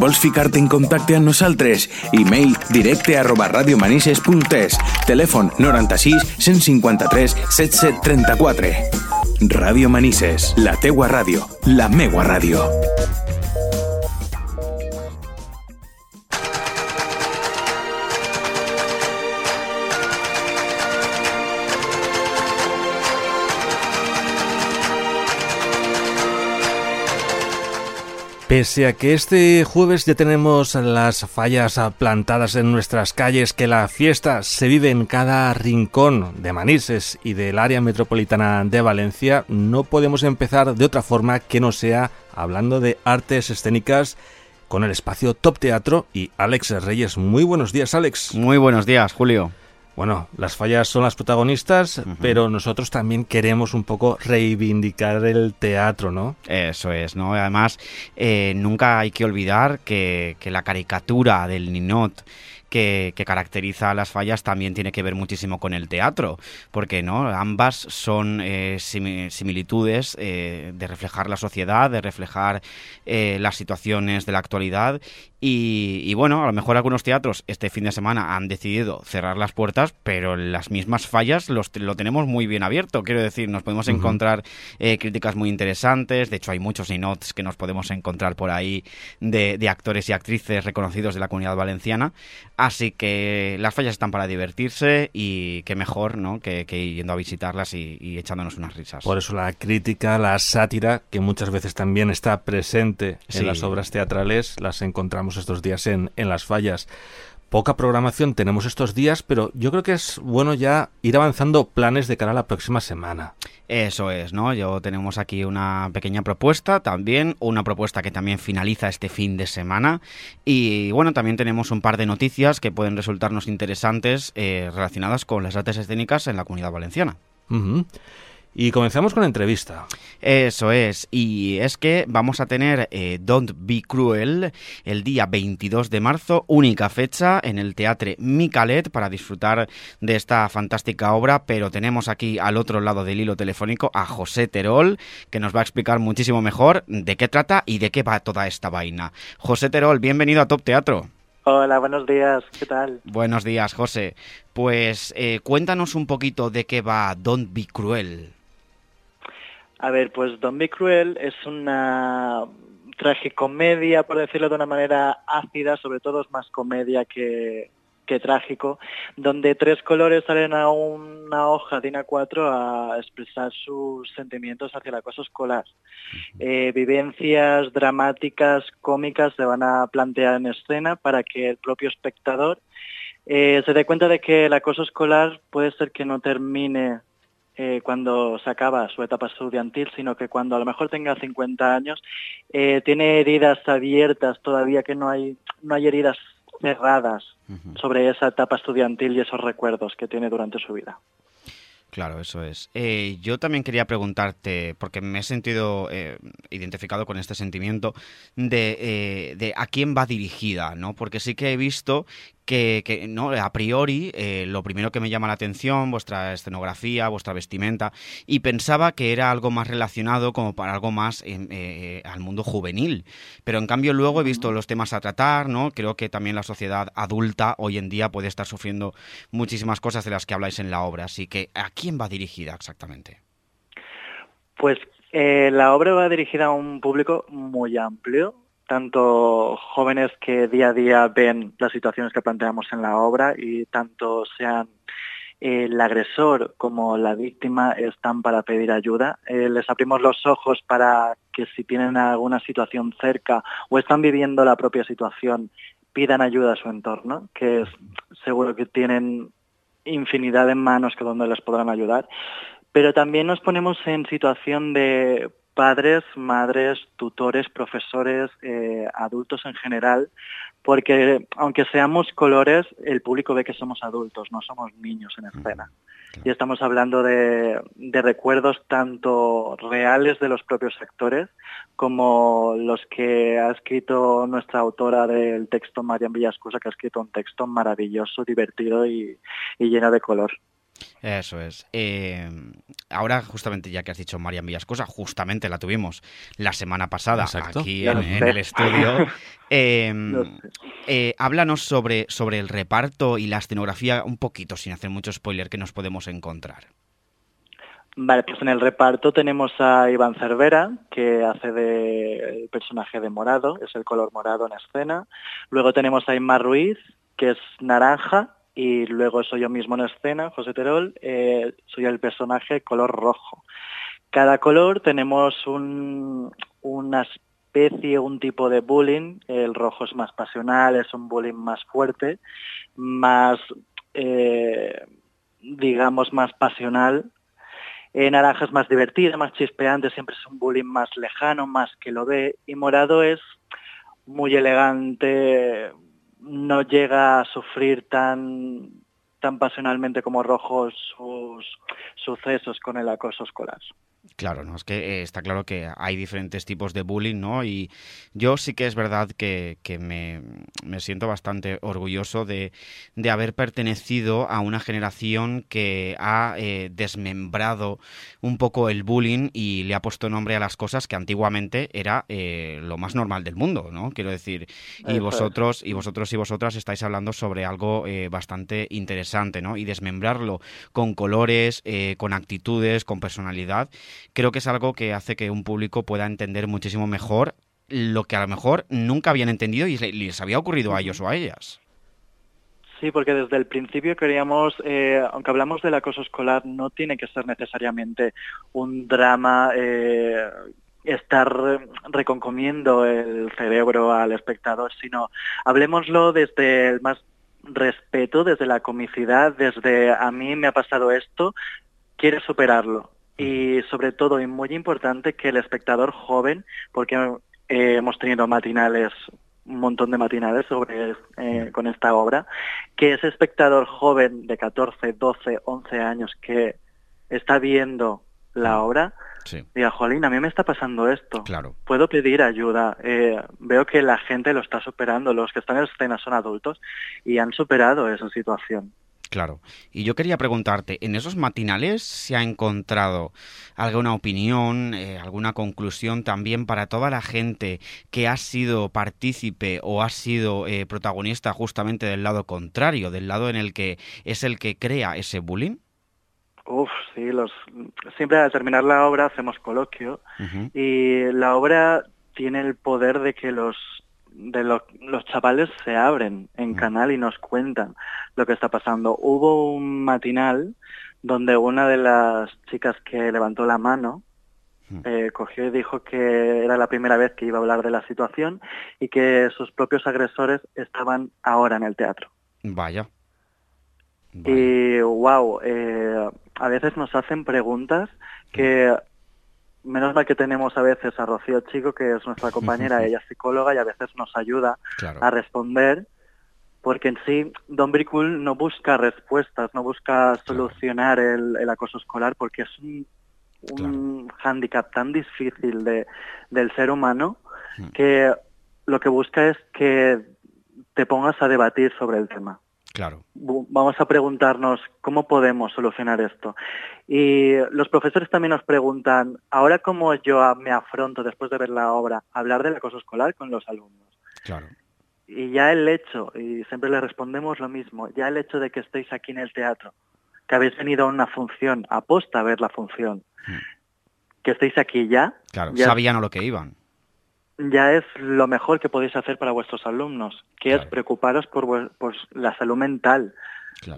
Vols en contacte amb nosaltres? E-mail directe arroba radiomanises.es Telèfon 96 153 7734 Ràdio Manises, la teua ràdio, la meua ràdio. Pese a que este jueves ya tenemos las fallas plantadas en nuestras calles, que la fiesta se vive en cada rincón de Manises y del área metropolitana de Valencia, no podemos empezar de otra forma que no sea hablando de artes escénicas con el espacio Top Teatro y Alex Reyes. Muy buenos días, Alex. Muy buenos días, Julio. Bueno, las fallas son las protagonistas, pero nosotros también queremos un poco reivindicar el teatro, ¿no? Eso es, ¿no? Además, eh, nunca hay que olvidar que, que la caricatura del Ninot que, caracteriza a las fallas también tiene que ver muchísimo con el teatro, porque no ambas son eh, similitudes eh, de reflejar la sociedad, de reflejar eh, las situaciones de la actualidad y, bueno, a lo mejor algunos teatros este fin de semana han decidido cerrar las puertas, pero las mismas fallas los, lo tenemos muy bien abierto. Quiero decir, nos podemos encontrar críticas muy interesantes. De hecho, hay muchos notes que nos podemos encontrar por ahí de, de actores y actrices reconocidos de la comunidad valenciana. Así que las fallas están para divertirse y qué mejor ¿no? que, yendo a visitarlas y, echándonos unas risas. Por eso la crítica, la sátira, que muchas veces también está presente en las obras teatrales, las encontramos estos días en, en las fallas poca programación tenemos estos días, pero yo creo que es bueno ya ir avanzando planes de cara a la próxima semana. Eso es, ¿no? Yo tenemos aquí una pequeña propuesta también, una propuesta que también finaliza este fin de semana y bueno, también tenemos un par de noticias que pueden resultarnos interesantes eh, relacionadas con las artes escénicas en la comunidad valenciana. Y comenzamos con la entrevista. Eso es, y es que vamos a tener eh, Don't Be Cruel el día 22 de marzo, única fecha en el Teatre Micalet para disfrutar de esta fantástica obra, pero tenemos aquí al otro lado del hilo telefónico a José Terol, que nos va a explicar muchísimo mejor de qué trata y de qué va toda esta vaina. José Terol, bienvenido a Top Teatro. Hola, buenos días, ¿qué tal? Buenos días, José. Pues eh, cuéntanos un poquito de qué va Don't Be Cruel. A ver, pues Don Be Cruel es una tragicomedia, por decirlo de una manera ácida, sobre todo es más comedia que, trágico, donde tres colores salen a una hoja de A4 a expresar sus sentimientos hacia el acoso escolar. Eh, vivencias dramáticas, cómicas se van a plantear en escena para que el propio espectador eh, se dé cuenta de que el acoso escolar puede ser que no termine eh, cuando se acaba su etapa estudiantil, sino que cuando a lo mejor tenga 50 años, eh, tiene heridas abiertas todavía, que no hay, no hay heridas cerradas sobre esa etapa estudiantil y esos recuerdos que tiene durante su vida. Claro, eso es. Eh, yo también quería preguntarte, porque me he sentido eh, identificado con este sentimiento, de, eh, de, a quién va dirigida, ¿no? Porque sí que he visto que, que no, a priori, lo primero que me llama la atención, vuestra escenografía, vuestra vestimenta, y pensaba que era algo más relacionado como para algo más al mundo juvenil. Pero en cambio luego he visto los temas a tratar, ¿no? Creo que también la sociedad adulta hoy en día puede estar sufriendo muchísimas cosas de las que habláis en la obra. Así que, ¿a quién va dirigida exactamente? Pues eh, la obra va dirigida a un público muy amplio, tanto jóvenes que día a día ven las situaciones que planteamos en la obra y tanto sean el agresor como la víctima están para pedir ayuda. Eh, les abrimos los ojos para que si tienen alguna situación cerca o están viviendo la propia situación, pidan ayuda a su entorno, que es, seguro que tienen infinidad de manos que donde les podrán ayudar, pero también nos ponemos en situación de padres, madres, tutores, profesores, eh, adultos en general, porque aunque seamos colores, el público ve que somos adultos, no somos niños en escena. Y estamos hablando de, recuerdos tanto reales de los propios actores como los que ha escrito nuestra autora del texto, Marian Villascusa, que ha escrito un texto maravilloso, divertido y, lleno de color. Eso es. Eh, ahora, justamente, ya que has dicho Marian Villascosa, justamente la tuvimos la semana pasada aquí en, el estudio. Em, eh, háblanos sobre, sobre el reparto y la escenografía un poquito, sin hacer mucho spoiler, que nos podemos encontrar. Vale, pues en el reparto tenemos a Iván Cervera, que hace de el personaje de morado, es el color morado en escena. Luego tenemos a Inma Ruiz, que es naranja, y luego soy yo mismo en escena, José Terol, eh, soy el personaje color rojo. Cada color tenemos una especie, un tipo de bullying, el rojo es más pasional, es un bullying más fuerte, más, eh, digamos, más pasional. Eh, naranja es más divertida, más chispeante, siempre es un bullying más lejano, más que lo ve, y morado es muy elegante, no llega a sufrir tan, tan pasionalmente como Rojos sus sucesos con el acoso escolar. Claro, no es que eh, está claro que hay diferentes tipos de bullying, ¿no? Y yo sí que es verdad que, me, siento bastante orgulloso de, haber pertenecido a una generación que ha eh, desmembrado un poco el bullying y le ha puesto nombre a las cosas que antiguamente era eh, lo más normal del mundo, ¿no? Quiero decir, y vosotros y vosotros y vosotras estáis hablando sobre algo bastante interesante, ¿no? Y desmembrarlo con colores, con actitudes, con personalidad creo que es algo que hace que un público pueda entender muchísimo mejor lo que a lo mejor nunca habían entendido y les había ocurrido a ellos o a ellas. Sí, porque desde el principio queríamos, eh, aunque hablamos del acoso escolar, no tiene que ser necesariamente un drama, eh, estar reconcomiendo el cerebro al espectador, sino hablemoslo desde el más respeto, desde la comicidad, desde a mí me ha pasado esto, quiere superarlo y sobre todo, y muy importante, que el espectador joven, porque eh, hemos tenido matinales, un montón de matinales sobre, eh, con esta obra, que ese espectador joven de 14, 12, 11 años que está viendo la obra, diga, Jolín, a mí me está pasando esto. Claro. Puedo pedir ayuda. Eh, veo que la gente lo está superando. Los que están en escena son adultos y han superado esa situación. Claro. Y yo quería preguntarte, ¿en esos matinales se ha encontrado alguna opinión, eh, alguna conclusión también para toda la gente que ha sido partícipe o ha sido eh, protagonista justamente del lado contrario, del lado en el que es el que crea ese bullying? Uf, sí, los... siempre al terminar la obra hacemos coloquio y la obra tiene el poder de que los de los chavales se abren en canal y nos cuentan lo que está pasando. Hubo un matinal donde una de las chicas que levantó la mano eh, cogió y dijo que era la primera vez que iba a hablar de la situación y que sus propios agresores estaban ahora en el teatro. Vaya. Y wow, eh, a veces nos hacen preguntas que menos mal que tenemos a veces a Rocío Chico, que es nuestra compañera, ella es psicóloga y a veces nos ayuda a responder, porque en sí Don Bricul no busca respuestas, no busca solucionar el, acoso escolar, porque es un, un hándicap tan difícil de, del ser humano que lo que busca es que te pongas a debatir sobre el tema. Claro. Vamos a preguntarnos cómo podemos solucionar esto. Y los profesores también nos preguntan, ahora cómo yo me afronto después de ver la obra, hablar del acoso escolar con los alumnos. Claro. Y ya el hecho, y siempre le respondemos lo mismo, ya el hecho de que estéis aquí en el teatro, que habéis venido a una función, aposta a ver la función, hmm. que estéis aquí ya. Claro, sabían a lo que iban ya es lo mejor que podéis hacer para vuestros alumnos, que es preocuparos por, la salud mental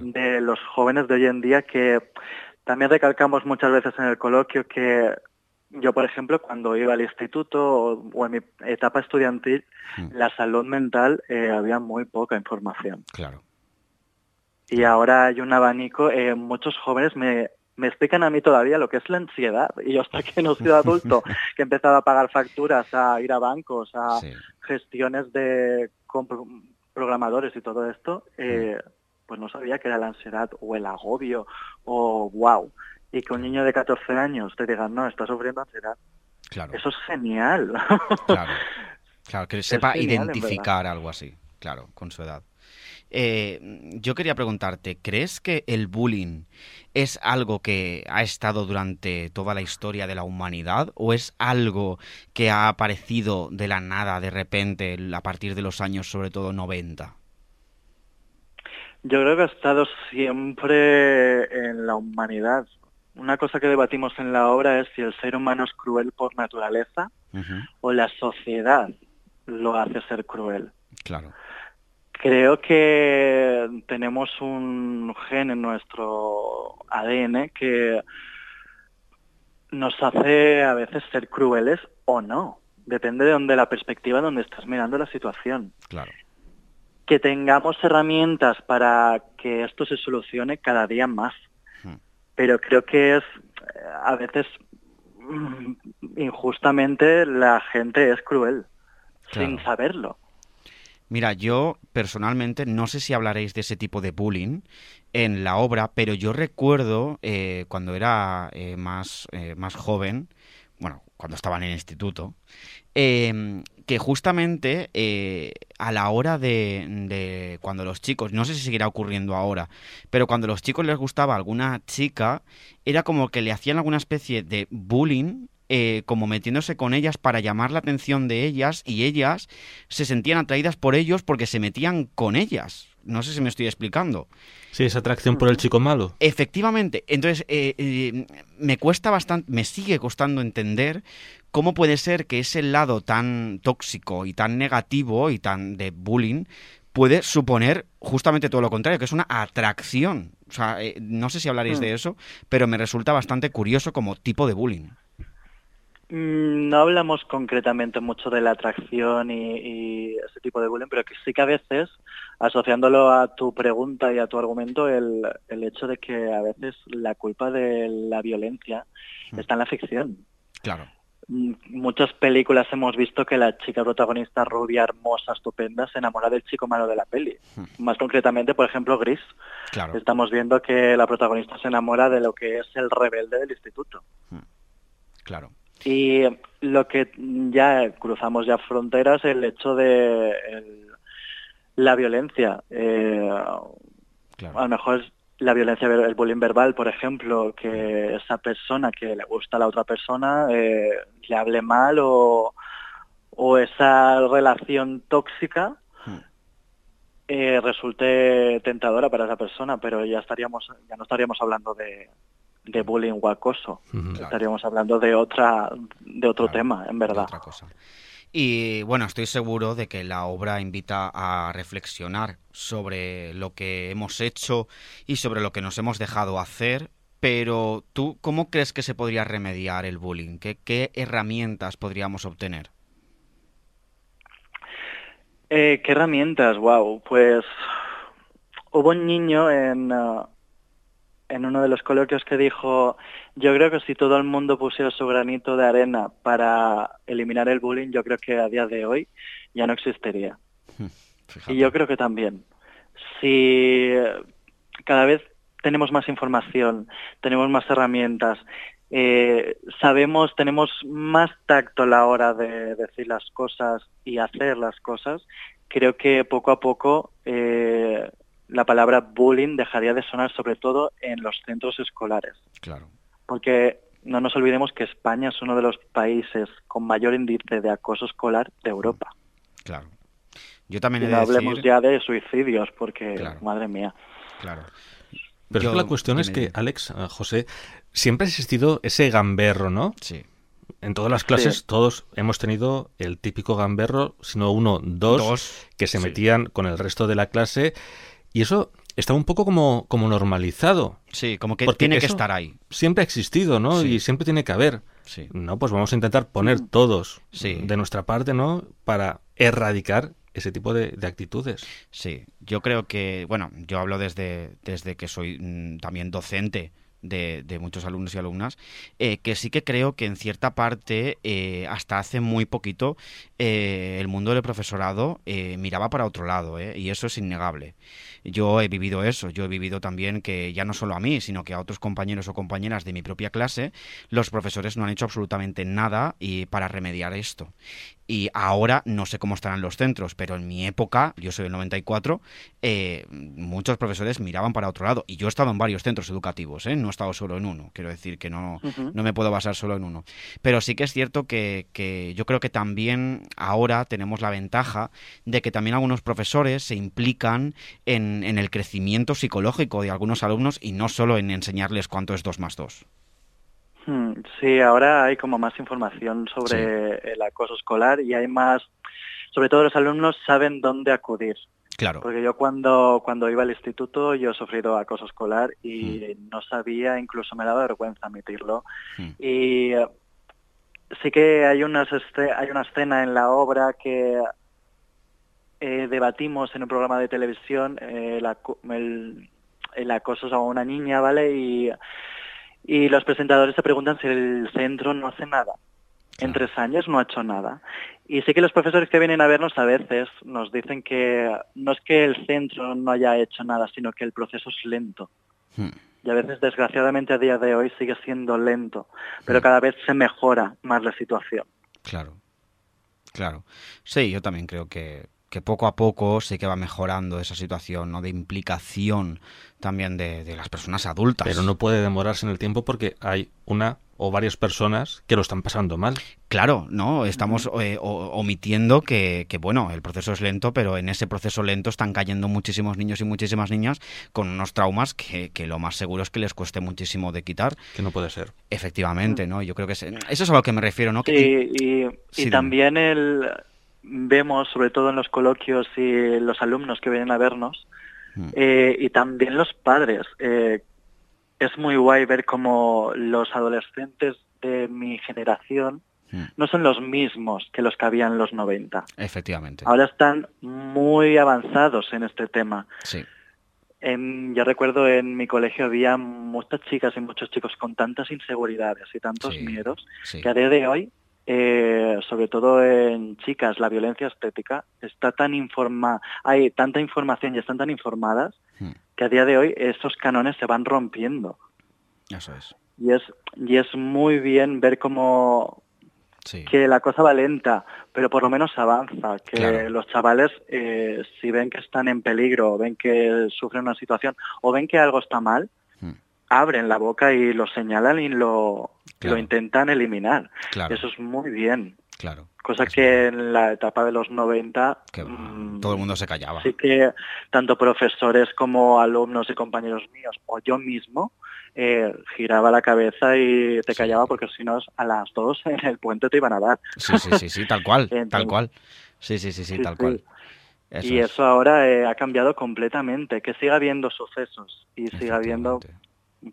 de los jóvenes de hoy en día, que también recalcamos muchas veces en el coloquio que yo, por ejemplo, cuando iba al instituto o, en mi etapa estudiantil, hmm. la salud mental eh, había muy poca información. Claro. Y ahora hay un abanico, eh, muchos jóvenes me me explican a mí todavía lo que es la ansiedad. Y yo hasta que no soy adulto, que he empezado a pagar facturas, a ir a bancos, a gestiones de programadores y todo esto, eh, pues no sabía que era la ansiedad o el agobio o wow. Y que un niño de 14 años te diga, no, está sufriendo ansiedad. Claro. Eso es genial. Claro, claro que sepa identificar algo así, claro, con su edad. Eh, yo quería preguntarte, ¿crees que el bullying es algo que ha estado durante toda la historia de la humanidad o es algo que ha aparecido de la nada de repente a partir de los años sobre todo 90? Yo creo que ha estado siempre en la humanidad. Una cosa que debatimos en la obra es si el ser humano es cruel por naturaleza o la sociedad lo hace ser cruel. Claro. Creo que tenemos un gen en nuestro ADN que nos hace a veces ser crueles o no. Depende de donde la perspectiva donde estás mirando la situación. Claro. Que tengamos herramientas para que esto se solucione cada día más. Hmm. Pero creo que es eh, a veces mm, injustamente la gente es cruel sin saberlo. Mira, yo personalmente no sé si hablaréis de ese tipo de bullying en la obra, pero yo recuerdo eh, cuando era eh, más, eh, más joven, bueno, cuando estaba en el instituto, em, que justamente a la hora de, de, cuando los chicos, no sé si seguirá ocurriendo ahora, pero cuando los chicos les gustaba alguna chica, era como que le hacían alguna especie de bullying eh, como metiéndose con ellas para llamar la atención de ellas y ellas se sentían atraídas por ellos porque se metían con ellas. No sé si me estoy explicando. Sí, esa atracción por el chico malo. Efectivamente. Entonces, eh, eh, me cuesta bastante, me sigue costando entender cómo puede ser que ese lado tan tóxico y tan negativo y tan de bullying puede suponer justamente todo lo contrario, que es una atracción. O sea, no sé si hablaréis mm. de eso, pero me resulta bastante curioso como tipo de bullying. Mm, no hablamos concretamente mucho de la atracción y, ese tipo de bullying, pero que sí que a veces, asociándolo a tu pregunta y a tu argumento, el, hecho de que a veces la culpa de la violencia hmm. está en la ficción. Claro. Mm, muchas películas hemos visto que la chica protagonista rubia, hermosa, estupenda, se enamora del chico malo de la peli. Más concretamente, por ejemplo, Gris. Claro. Estamos viendo que la protagonista se enamora de lo que es el rebelde del instituto. Claro. Y lo que ya cruzamos ya fronteras, el hecho de la violencia. Eh, a lo mejor la violencia, el bullying verbal, por ejemplo, que esa persona que le gusta a la otra persona eh, le hable mal o, o esa relación tóxica hmm. eh, resulte tentadora para esa persona, pero ya estaríamos, ya no estaríamos hablando de, de bullying o acoso. Estaríamos hablando de otra de otro tema, en verdad. Otra cosa. Y bueno, estoy seguro de que la obra invita a reflexionar sobre lo que hemos hecho y sobre lo que nos hemos dejado hacer. Pero tú, ¿cómo crees que se podría remediar el bullying? ¿Qué, qué herramientas podríamos obtener? Eh, ¿Qué herramientas? Wow, pues hubo un niño en, uh, en uno de los coloquios que dijo, yo creo que si todo el mundo pusiera su granito de arena para eliminar el bullying, yo creo que a día de hoy ya no existiría. Y yo creo que también. Si cada vez tenemos más información, tenemos más herramientas, eh, sabemos, tenemos más tacto a la hora de decir las cosas y hacer las cosas, creo que poco a poco eh, la palabra bullying dejaría de sonar sobre todo en los centros escolares. Claro. Porque no nos olvidemos que España es uno de los países con mayor índice de acoso escolar de Europa. Claro. Yo también he no hablemos ya de suicidios, porque, madre mía. Claro. Pero la cuestión es que, Alex, eh, José, siempre ha existido ese gamberro, ¿no? Sí. En todas las clases todos hemos tenido el típico gamberro, sino uno, dos, que se metían con el resto de la clase y eso está un poco como, como normalizado. Sí, como que tiene que estar ahí. Siempre ha existido, ¿no? Y siempre tiene que haber. Sí. No, pues vamos a intentar poner todos de nuestra parte, ¿no? Para erradicar ese tipo de, de, actitudes. Sí, yo creo que, bueno, yo hablo desde, desde que soy mm, también docente de, muchos alumnos y alumnas, eh, que sí que creo que en cierta parte, eh, hasta hace muy poquito, eh, el mundo del profesorado miraba para otro lado, y eso es innegable. Yo he vivido eso, yo he vivido también que ya no solo a mí, sino que a otros compañeros o compañeras de mi propia clase, los profesores no han hecho absolutamente nada para remediar esto. Y ahora no sé cómo estarán los centros, pero en mi época, yo soy del 94, eh, muchos profesores miraban para otro lado. Y yo he estado en varios centros educativos, ¿eh? no he estado solo en uno. Quiero decir que no, no me puedo basar solo en uno. Pero sí que es cierto que, que yo creo que también ahora tenemos la ventaja de que también algunos profesores se implican en, en el crecimiento psicológico de algunos alumnos y no solo en enseñarles cuánto es 2 más 2. Hmm, sí, ahora hay como más información sobre el acoso escolar y hay más, sobre todo los alumnos saben dónde acudir. Claro. Porque yo cuando, cuando iba al instituto yo he sufrido acoso escolar y hmm. no sabía, incluso me daba vergüenza admitirlo. Hmm. Y eh, sí que hay, unas hay una escena en la obra que eh, debatimos en un programa de televisión eh, el, el, acoso a una niña, ¿vale? Y y los presentadores se preguntan si el centro no hace nada. En tres años no ha hecho nada. Y sí que los profesores que vienen a vernos a veces nos dicen que no es que el centro no haya hecho nada, sino que el proceso es lento. Hmm. Y a veces, desgraciadamente, a día de hoy sigue siendo lento, pero hmm. cada vez se mejora más la situación. Claro, claro. Sí, yo también creo que, que poco a poco sí que va mejorando esa situación ¿no? de implicación también de, las personas adultas. Pero no puede demorarse en el tiempo porque hay una o varias personas que lo están pasando mal. Claro, no, estamos eh, omitiendo que, bueno, el proceso es lento, pero en ese proceso lento están cayendo muchísimos niños y muchísimas niñas con unos traumas que, lo más seguro es que les cueste muchísimo de quitar. Que no puede ser. Efectivamente, ¿no? Yo creo que eso es a lo que me refiero, ¿no? y, y también el vemos, sobre todo en los coloquios y los alumnos que vienen a vernos, mm. eh, y también los padres. Eh, es muy guay ver cómo los adolescentes de mi generación mm. no son los mismos que los que había en los 90. Efectivamente. Ahora están muy avanzados en este tema. Sí. yo recuerdo en mi colegio había muchas chicas y muchos chicos con tantas inseguridades y tantos miedos que a día de hoy eh, sobre todo en chicas, la violencia estética está tan informa, hay tanta información y están tan informadas hmm. que a día de hoy esos canones se van rompiendo. Eso es. Y es, y es muy bien ver cómo que la cosa va lenta, pero por lo menos avanza, que los chavales eh, si ven que están en peligro, ven que sufren una situación o ven que algo está mal, abren la boca y lo señalan y lo, lo intentan eliminar. Eso es muy bien. Claro. Cosa que en la etapa de los 90 mm, todo el mundo se callaba. Sí que tanto profesores como alumnos y compañeros míos o yo mismo eh, giraba la cabeza y te callaba porque si no a las dos en el puente te iban a dar. Sí, sí, sí, sí tal cual, tal cual. Sí, sí, sí, sí, tal cual. y eso ahora eh, ha cambiado completamente. Que siga habiendo sucesos y siga habiendo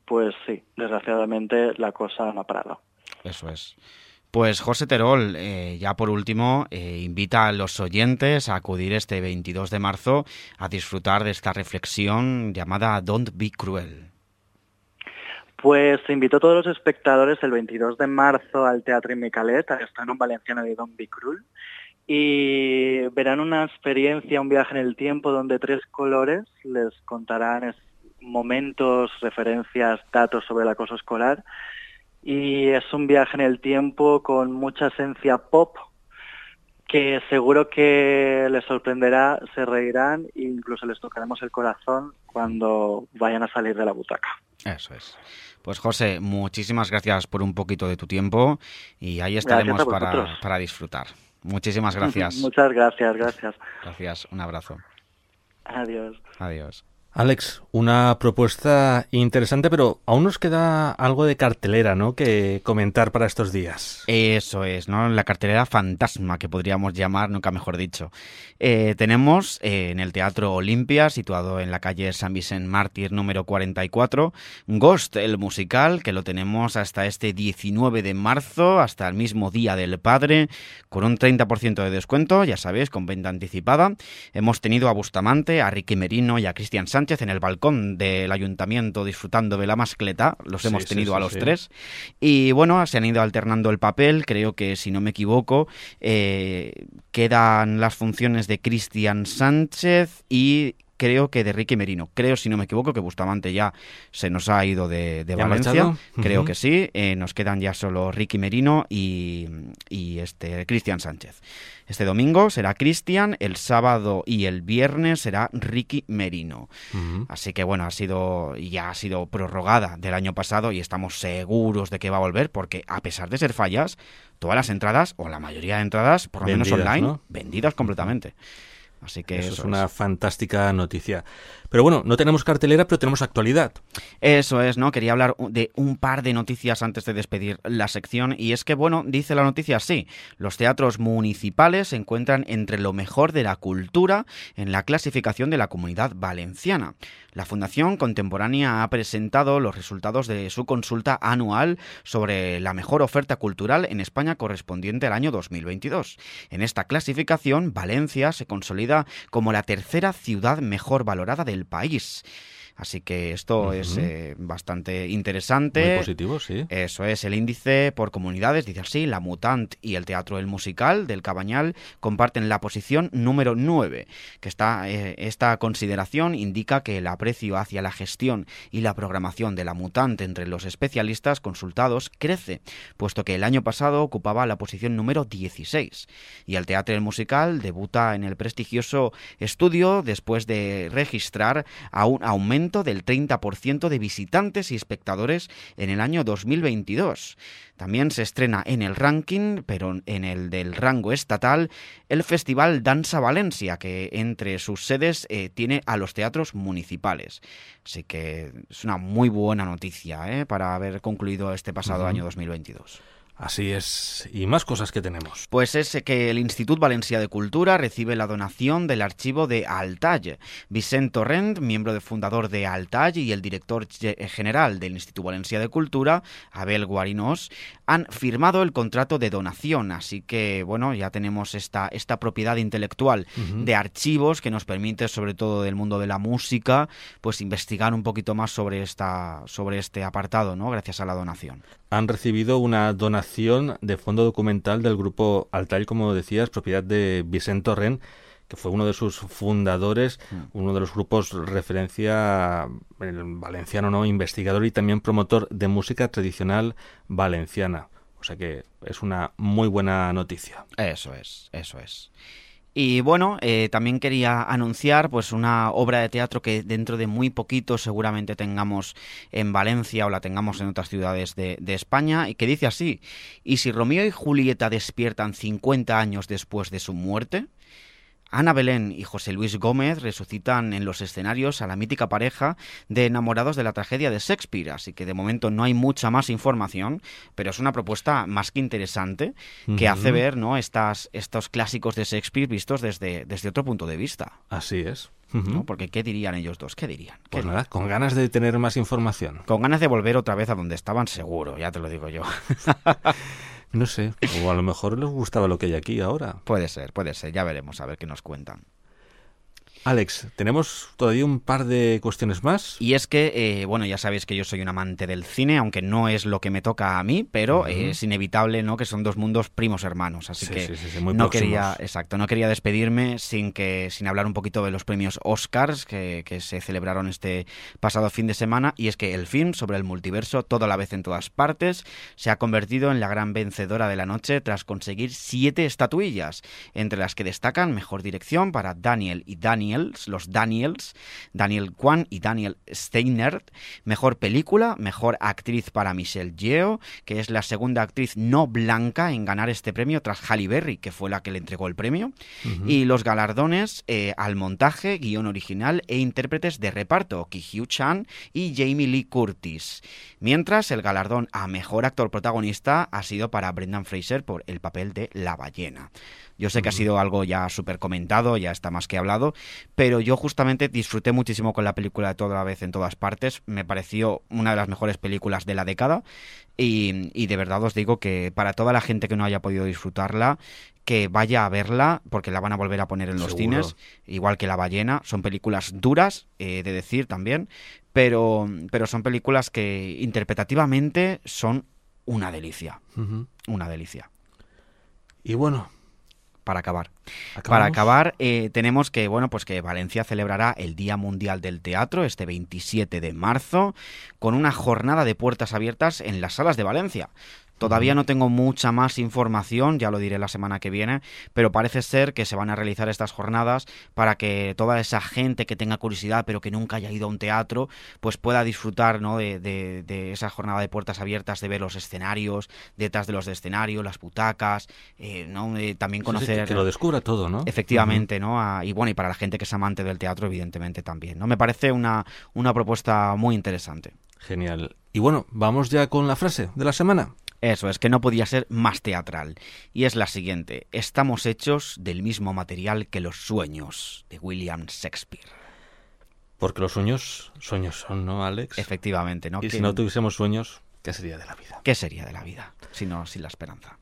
pues sí, desgraciadamente la cosa no ha parado. Eso es. Pues José Terol, eh, ya por último, eh, invita a los oyentes a acudir este 22 de marzo a disfrutar de esta reflexión llamada Don't Be Cruel. Pues invito a todos los espectadores el 22 de marzo al Teatro Micalet, a estar en un valenciano de Don't Be Cruel, y verán una experiencia, un viaje en el tiempo donde tres colores les contarán momentos, referencias, datos sobre el acoso escolar. Y es un viaje en el tiempo con mucha esencia pop que seguro que les sorprenderá, se reirán e incluso les tocaremos el corazón cuando vayan a salir de la butaca. Eso es. Pues José, muchísimas gracias por un poquito de tu tiempo y ahí estaremos para, para disfrutar. Muchísimas gracias. Muchas gracias, gracias. Gracias, un abrazo. Adiós. Adiós. Alex, una propuesta interesante, pero aún nos queda algo de cartelera, ¿no? Que comentar para estos días. Eso es, ¿no? La cartelera fantasma, que podríamos llamar, nunca mejor dicho. Eh, tenemos eh, en el Teatro Olimpia, situado en la calle San Vicente Mártir número 44, Ghost, el musical, que lo tenemos hasta este 19 de marzo, hasta el mismo Día del Padre, con un 30% de descuento, ya sabéis, con venta anticipada. Hemos tenido a Bustamante, a Ricky Merino y a Cristian Sánchez en el balcón del ayuntamiento disfrutando de la mascleta. Los hemos tenido a los tres. Y bueno, se han ido alternando el papel. Creo que, si no me equivoco, eh, quedan las funciones de Cristian Sánchez y creo que de Ricky Merino. Creo, si no me equivoco, que Bustamante ya se nos ha ido de, Valencia. Creo que sí. Eh, nos quedan ya solo Ricky Merino y, y este Cristian Sánchez. Este domingo será Cristian, el sábado y el viernes será Ricky Merino. Así que bueno, ha sido ya ha sido prorrogada del año pasado y estamos seguros de que va a volver porque a pesar de ser fallas, todas las entradas o la mayoría de entradas, por lo menos online, vendidas completamente. Así que eso, es una fantástica noticia. Pero bueno, no tenemos cartelera, pero tenemos actualidad. Eso es, ¿no? Quería hablar de un par de noticias antes de despedir la sección. Y es que, bueno, dice la noticia así. Los teatros municipales se encuentran entre lo mejor de la cultura en la clasificación de la comunidad valenciana. La Fundación Contemporánea ha presentado los resultados de su consulta anual sobre la mejor oferta cultural en España correspondiente al año 2022. En esta clasificación, Valencia se consolida como la tercera ciudad mejor valorada del país. Así que esto es eh, bastante interesante. Muy positivo, sí. Eso es, el índice por comunidades, dice así, la Mutant y el Teatro El Musical del Cabañal comparten la posición número 9, que está, eh, esta consideración indica que el aprecio hacia la gestión y la programación de la Mutant entre los especialistas consultados crece, puesto que el año pasado ocupaba la posición número 16, y el Teatro El Musical debuta en el prestigioso estudio después de registrar a un aumento del 30% de visitantes y espectadores en el año 2022. También se estrena en el ranking, pero en el del rango estatal, el Festival Danza Valencia, que entre sus sedes eh, tiene a los teatros municipales. Así que es una muy buena noticia ¿eh? para haber concluido este pasado año 2022. Así es. ¿Y más cosas que tenemos? Pues es que el Instituto Valencia de Cultura recibe la donación del archivo de Altall. Vicent Torrent, miembro de fundador de Altall y el director general del Instituto Valencia de Cultura, Abel Guarinos, han firmado el contrato de donación. Así que, bueno, ya tenemos esta, esta propiedad intelectual de archivos que nos permite, sobre todo del mundo de la música, pues investigar un poquito más sobre, esta, sobre este apartado, ¿no? Gracias a la donación han recibido una donación de fondo documental del grupo Altair, como decías, propiedad de Vicente Torren, que fue uno de sus fundadores, mm. uno de los grupos referencia el valenciano, ¿no? investigador y también promotor de música tradicional valenciana. O sea que es una muy buena noticia. Eso es, eso es. Y bueno, eh, también quería anunciar pues una obra de teatro que dentro de muy poquito seguramente tengamos en Valencia o la tengamos en otras ciudades de, de España y que dice así, ¿y si Romeo y Julieta despiertan 50 años después de su muerte? Ana Belén y José Luis Gómez resucitan en los escenarios a la mítica pareja de enamorados de la tragedia de Shakespeare, así que de momento no hay mucha más información, pero es una propuesta más que interesante que hace ver ¿no? Estas, estos clásicos de Shakespeare vistos desde, desde otro punto de vista. Así es. Porque ¿qué dirían ellos dos? ¿Qué dirían? pues nada, con ganas de tener más información. Con ganas de volver otra vez a donde estaban, seguro, ya te lo digo yo. No sé, o a lo mejor les gustaba lo que hay aquí ahora. Puede ser, puede ser, ya veremos a ver qué nos cuentan. Alex, tenemos todavía un par de cuestiones más. Y es que, eh, bueno, ya sabéis que yo soy un amante del cine, aunque no es lo que me toca a mí, pero es inevitable, ¿no? Que son dos mundos primos hermanos, así que no quería, exacto, no quería despedirme sin que, sin hablar un poquito de los premios Oscars que, que, se celebraron este pasado fin de semana. Y es que el film sobre el multiverso, todo a la vez en todas partes, se ha convertido en la gran vencedora de la noche tras conseguir siete estatuillas, entre las que destacan mejor dirección para Daniel y Los Daniels, Daniel Kwan y Daniel Steiner. Mejor película, mejor actriz para Michelle Yeoh, que es la segunda actriz no blanca en ganar este premio tras Halle Berry, que fue la que le entregó el premio. Y los galardones eh, al montaje, guion original e intérpretes de reparto, Ki Hugh Chan y Jamie Lee Curtis. Mientras el galardón a mejor actor protagonista ha sido para Brendan Fraser por el papel de La ballena. Yo sé que ha sido algo ya súper comentado, ya está más que hablado, pero yo justamente disfruté muchísimo con la película de toda la vez en todas partes. Me pareció una de las mejores películas de la década y, de verdad os digo que para toda la gente que no haya podido disfrutarla, que vaya a verla porque la van a volver a poner en los cines, igual que La ballena. Son películas duras, eh, de decir también, pero, pero son películas que interpretativamente son una delicia. Una delicia. Y bueno, para acabar. Para acabar, eh, tenemos que, bueno, pues que Valencia celebrará el Día Mundial del Teatro este 27 de marzo con una jornada de puertas abiertas en las salas de Valencia. Todavía no tengo mucha más información, ya lo diré la semana que viene, pero parece ser que se van a realizar estas jornadas para que toda esa gente que tenga curiosidad pero que nunca haya ido a un teatro, pues pueda disfrutar ¿no? de, esa jornada de puertas abiertas, de ver los escenarios, detrás de los escenarios, las butacas, eh, ¿no? también conocer... que lo descubra todo, ¿no? Efectivamente, ¿no? y bueno, y para la gente que es amante del teatro, evidentemente también, ¿no? Me parece una, una propuesta muy interesante. Genial. Y bueno, vamos ya con la frase de la semana. Eso es que no podía ser más teatral. Y es la siguiente. Estamos hechos del mismo material que los sueños de William Shakespeare. Porque los sueños, sueños son, ¿no, Alex? Efectivamente, ¿no? Y si no tuviésemos sueños, ¿qué sería de la vida? ¿Qué sería de la vida? Si no, sin la esperanza.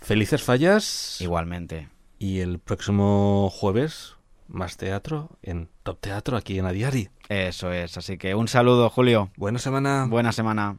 Felices fallas. Igualmente. Y el próximo jueves, más teatro en Top Teatro aquí en Adiari. Eso es. Así que un saludo, Julio. Buena semana. Buena semana.